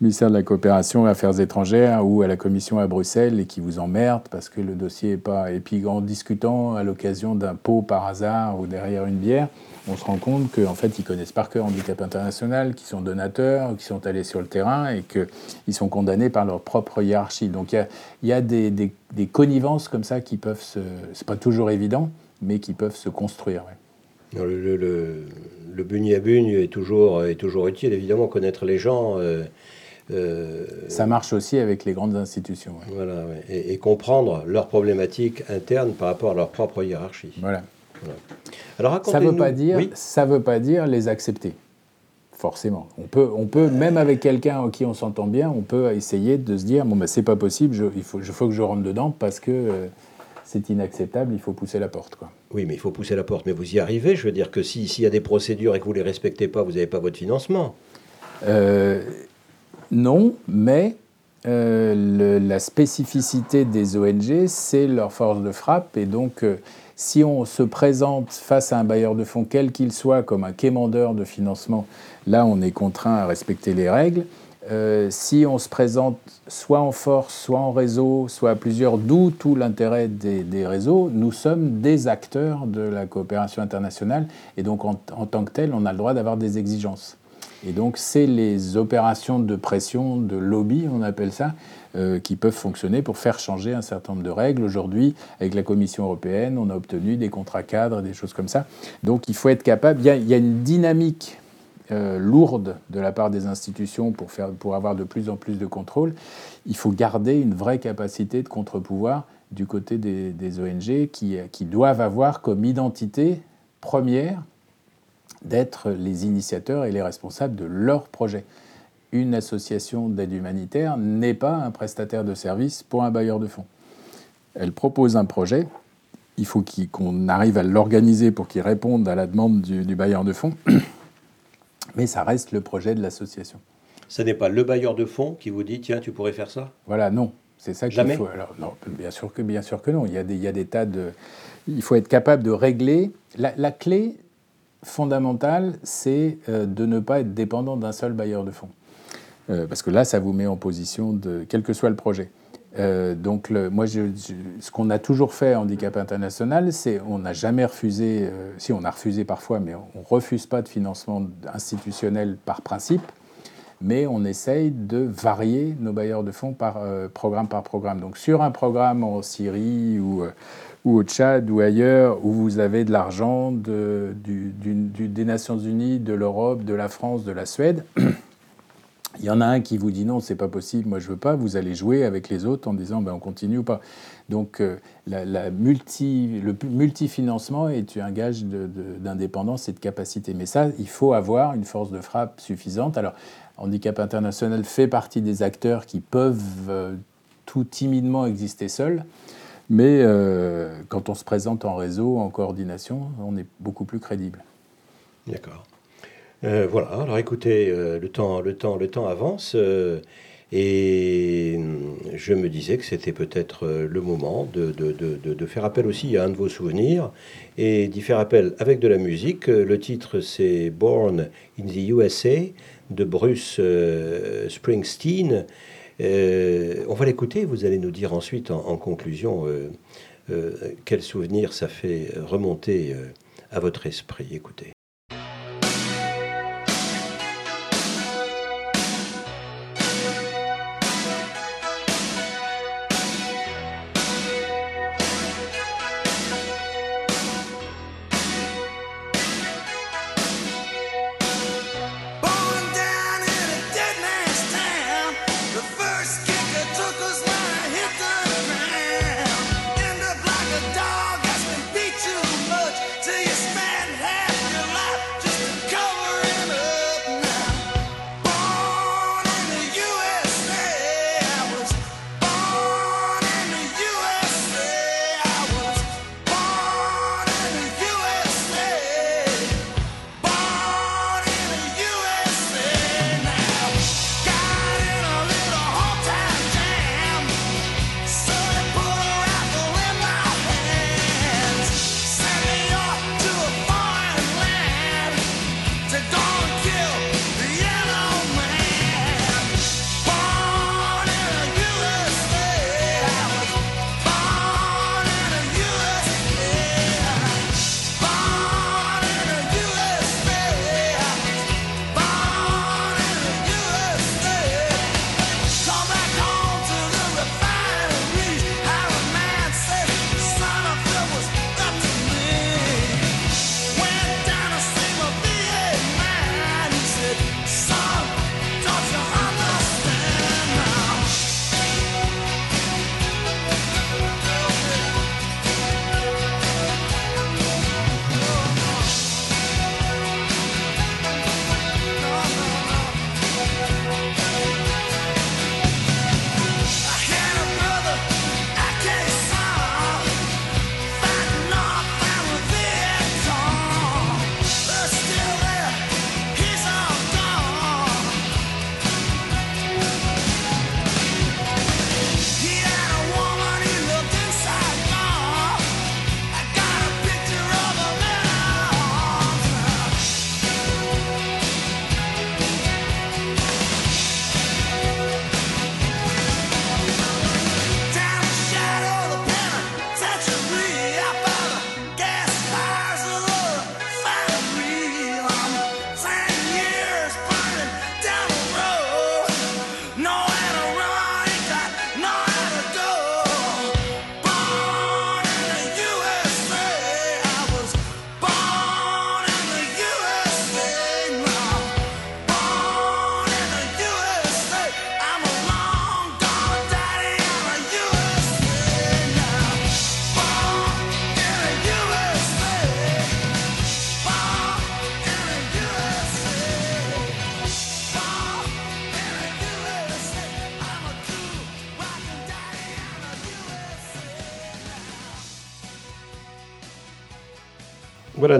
ministère de la Coopération Affaires étrangères ou à la Commission à Bruxelles et qui vous emmerdent parce que le dossier n'est pas. Et puis en discutant à l'occasion d'un pot par hasard ou derrière une bière, on se rend compte qu'en fait, ils connaissent par cœur Handicap International, qu'ils sont donateurs, qui sont allés sur le terrain et qu'ils sont condamnés par leur propre hiérarchie. Donc il y a, des, connivences comme ça qui peuvent se. C'est pas toujours évident, mais qui peuvent se construire. Le, le, le, bugne à bugne est toujours, est toujours utile, évidemment, connaître les gens. Euh, euh, ça marche aussi avec les grandes institutions. Voilà, et, comprendre leurs problématiques internes par rapport à leur propre hiérarchie. Voilà. Alors ça ne veut, pas dire, ça veut pas dire les accepter, forcément. On peut, on peut même avec quelqu'un en qui on s'entend bien, on peut essayer de se dire bon, ben, c'est pas possible, je, il faut, faut que je rentre dedans parce que euh, c'est inacceptable, il faut pousser la porte. Quoi. Oui, mais il faut pousser la porte. Mais vous y arrivez Je veux dire que s'il y a des procédures et que vous ne les respectez pas, vous n'avez pas votre financement. Euh, non, mais euh, la spécificité des ONG, c'est leur force de frappe. Et donc, si on se présente face à un bailleur de fonds, quel qu'il soit, comme un quémandeur de financement, là, on est contraint à respecter les règles. Euh, si on se présente soit en force, soit en réseau, soit à plusieurs, d'où tout l'intérêt des, réseaux, nous sommes des acteurs de la coopération internationale et donc en, tant que tel, on a le droit d'avoir des exigences. Et donc c'est les opérations de pression, de lobby, on appelle ça, euh, qui peuvent fonctionner pour faire changer un certain nombre de règles. Aujourd'hui, avec la Commission européenne, on a obtenu des contrats cadres, des choses comme ça. Donc il faut être capable, il y a une dynamique euh, lourde de la part des institutions pour, faire, pour avoir de plus en plus de contrôle, il faut garder une vraie capacité de contre-pouvoir du côté des, ONG qui, qui, doivent avoir comme identité première d'être les initiateurs et les responsables de leur projet. Une association d'aide humanitaire n'est pas un prestataire de service pour un bailleur de fonds. Elle propose un projet, il faut qu'on arrive à l'organiser pour qu'il réponde à la demande du, du bailleur de fonds mais ça reste le projet de l'association. Ce n'est pas le bailleur de fonds qui vous dit tiens, tu pourrais faire ça? Voilà, non. C'est ça qu'il faut. Alors, non, bien sûr que, bien sûr que non. Il y, a des, il y a des tas de. Il faut être capable de régler. La, clé fondamentale, c'est euh, de ne pas être dépendant d'un seul bailleur de fonds. Euh, parce que là, ça vous met en position de. quel que soit le projet. Euh, donc, moi, ce qu'on a toujours fait à Handicap International, c'est on n'a jamais refusé, euh, si on a refusé parfois, mais on ne refuse pas de financement institutionnel par principe, mais on essaye de varier nos bailleurs de fonds par euh, programme par programme. Donc, sur un programme en Syrie ou, au Tchad ou ailleurs, où vous avez de l'argent de, des Nations Unies, de l'Europe, de la France, de la Suède, il y en a un qui vous dit non, c'est pas possible, moi je veux pas. Vous allez jouer avec les autres en disant ben, on continue ou pas. Donc euh, multi, le multifinancement est un gage d'indépendance et de capacité. Mais ça, il faut avoir une force de frappe suffisante. Alors, Handicap International fait partie des acteurs qui peuvent euh, tout timidement exister seuls. Mais euh, quand on se présente en réseau, en coordination, on est beaucoup plus crédible. D'accord. Euh, voilà, alors écoutez, euh, le, temps, le, temps, le temps avance euh, et je me disais que c'était peut-être le moment de, de, de, de, faire appel aussi à un de vos souvenirs et d'y faire appel avec de la musique. Le titre c'est Born in the USA de Bruce Springsteen. on va l'écouter, vous allez nous dire ensuite en, en conclusion quel souvenir ça fait remonter à votre esprit. Écoutez.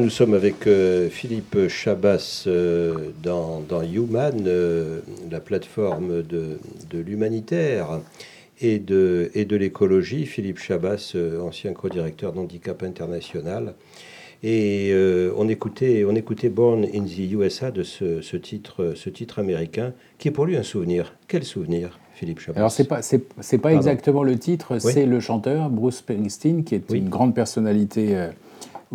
Nous sommes avec euh, Philippe Chabas euh, dans, Human, euh, la plateforme de, l'humanitaire et de, et de l'écologie. Philippe Chabas, ancien co-directeur d'Handicap International. Et on, écoutait, on écoutait Born in the USA de ce, titre, ce titre américain, qui est pour lui un souvenir. Quel souvenir Philippe Chabas? Alors, ce n'est pas exactement le titre, c'est le chanteur Bruce Springsteen, qui est une grande personnalité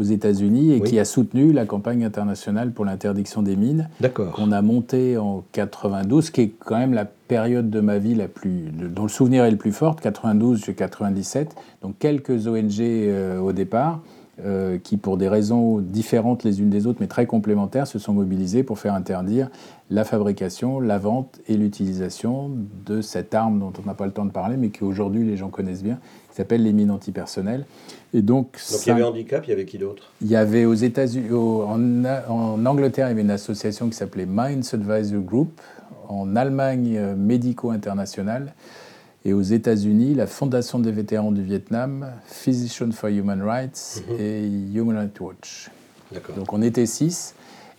aux États-Unis et qui a soutenu la campagne internationale pour l'interdiction des mines, qu'on a montée en 92, qui est quand même la période de ma vie la plus, dont le souvenir est le plus fort, 92 jusqu'à 97. Donc quelques ONG euh, au départ. Euh, qui, pour des raisons différentes les unes des autres, mais très complémentaires, se sont mobilisées pour faire interdire la fabrication, la vente et l'utilisation de cette arme dont on n'a pas le temps de parler, mais qu'aujourd'hui les gens connaissent bien, qui s'appelle les mines antipersonnelles. Et donc, donc il y avait handicap, il y avait qui d'autre? Il y avait aux États-Unis, en, en, Angleterre, il y avait une association qui s'appelait Mines Advisor Group. En Allemagne, euh, Médico International. Et aux États-Unis, la Fondation des vétérans du Vietnam, Physicians for Human Rights mhm. et Human Rights Watch. Donc on était six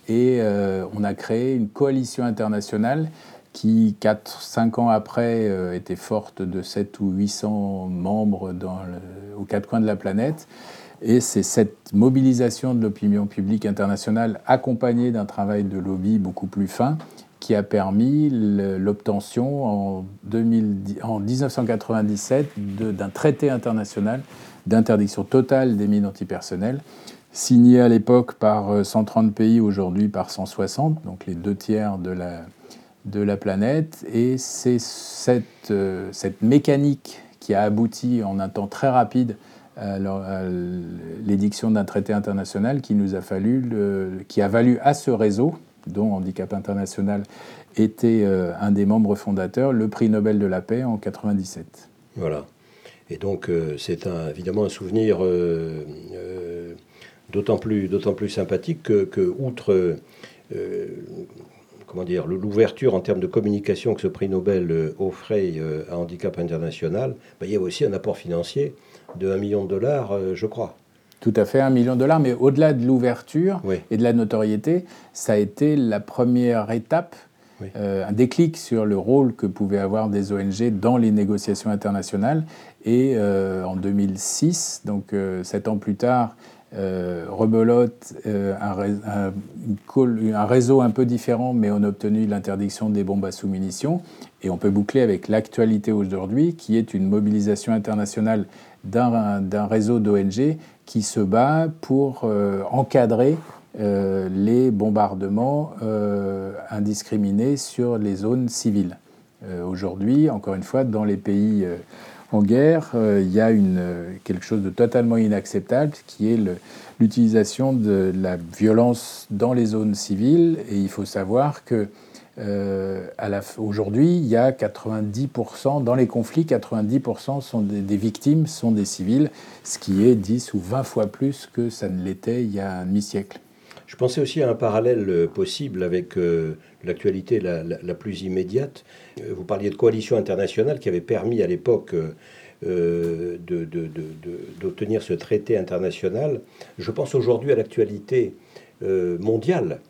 et euh, on a créé une coalition internationale qui, 4-5 ans après, euh, était forte de 7 ou 800 membres dans aux quatre coins de la planète. Et c'est cette mobilisation de l'opinion publique internationale, accompagnée d'un travail de lobby beaucoup plus fin, qui a permis l'obtention en, en 1997 d'un traité international d'interdiction totale des mines antipersonnelles, signé à l'époque par 130 euh, pays, aujourd'hui par 160, donc les deux tiers de la, planète. Et c'est cette, euh, cette mécanique qui a abouti en un temps très rapide à l'édiction d'un traité international qui nous a fallu, qui a valu à ce réseau, dont Handicap International était euh, un des membres fondateurs, le prix Nobel de la paix en 97. Voilà. Et donc euh, c'est évidemment un souvenir euh, d'autant plus, sympathique que, outre comment dire, l'ouverture en termes de communication que ce prix Nobel offrait à Handicap International, ben, il y a aussi un apport financier de 1 million de dollars, je crois. Tout à fait, un million de dollars, mais au-delà de l'ouverture et de la notoriété, ça a été la première étape, euh, un déclic sur le rôle que pouvaient avoir des ONG dans les négociations internationales. Et euh, en 2006, donc euh, sept ans plus tard, rebelote un, un, réseau un peu différent, mais on a obtenu l'interdiction des bombes à sous-munitions. Et on peut boucler avec l'actualité aujourd'hui, qui est une mobilisation internationale d'un réseau d'ONG qui se bat pour euh, encadrer euh, les bombardements euh, indiscriminés sur les zones civiles. Aujourd'hui, encore une fois, dans les pays en guerre, il y a quelque chose de totalement inacceptable qui est l'utilisation de la violence dans les zones civiles. Et il faut savoir que euh, Aujourd'hui, il y a 90%, dans les conflits, 90% sont des, victimes sont des civils, ce qui est 10 ou 20 fois plus que ça ne l'était il y a un demi-siècle. Je pensais aussi à un parallèle euh, possible avec euh, l'actualité la, plus immédiate. Vous parliez de coalition internationale qui avait permis à l'époque d'obtenir ce traité international. Je pense aujourd'hui à l'actualité mondiale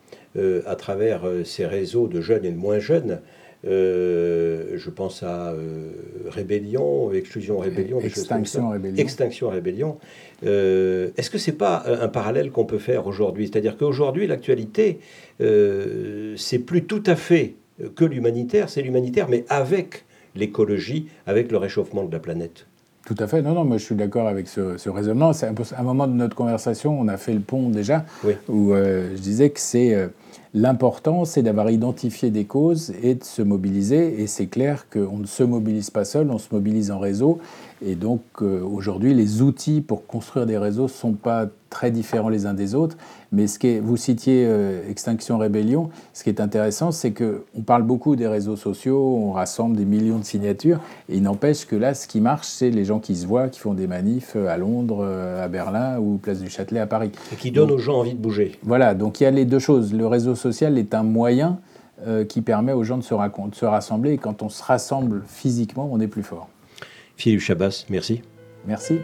à travers euh, ces réseaux de jeunes et de moins jeunes. Euh, je pense à Rébellion, Exclusion Rébellion, Extinction Rébellion. Extinction Rébellion. Est-ce que c'est pas un parallèle qu'on peut faire aujourd'hui? C'est-à-dire qu'aujourd'hui, l'actualité, c'est plus tout à fait que l'humanitaire, c'est l'humanitaire, mais avec l'écologie, avec le réchauffement de la planète. Tout à fait. Non, non, moi je suis d'accord avec ce, raisonnement. C'est un, un, moment de notre conversation, on a fait le pont déjà, où je disais que c'est L'important, c'est d'avoir identifié des causes et de se mobiliser. Et c'est clair qu'on ne se mobilise pas seul, on se mobilise en réseau. Et donc euh, aujourd'hui, les outils pour construire des réseaux ne sont pas très différents les uns des autres. Mais ce qui est, vous citiez euh, Extinction Rébellion, ce qui est intéressant, c'est qu'on parle beaucoup des réseaux sociaux, on rassemble des millions de signatures, et il n'empêche que là, ce qui marche, c'est les gens qui se voient, qui font des manifs euh, à Londres, à Berlin ou Place du Châtelet à Paris. Et qui donnent aux gens envie de bouger. Voilà, donc il y a les deux choses. Le réseau social est un moyen qui permet aux gens de se, de se rassembler, et quand on se rassemble physiquement, on est plus fort. Philippe Chabas, merci. Merci.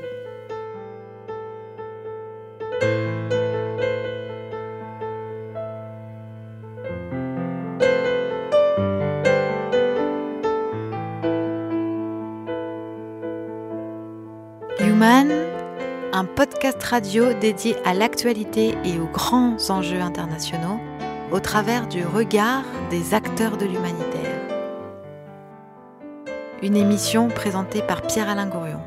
Human, un podcast radio dédié à l'actualité et aux grands enjeux internationaux au travers du regard des acteurs de l'humanité. Une émission présentée par Pierre-Alain Gourion.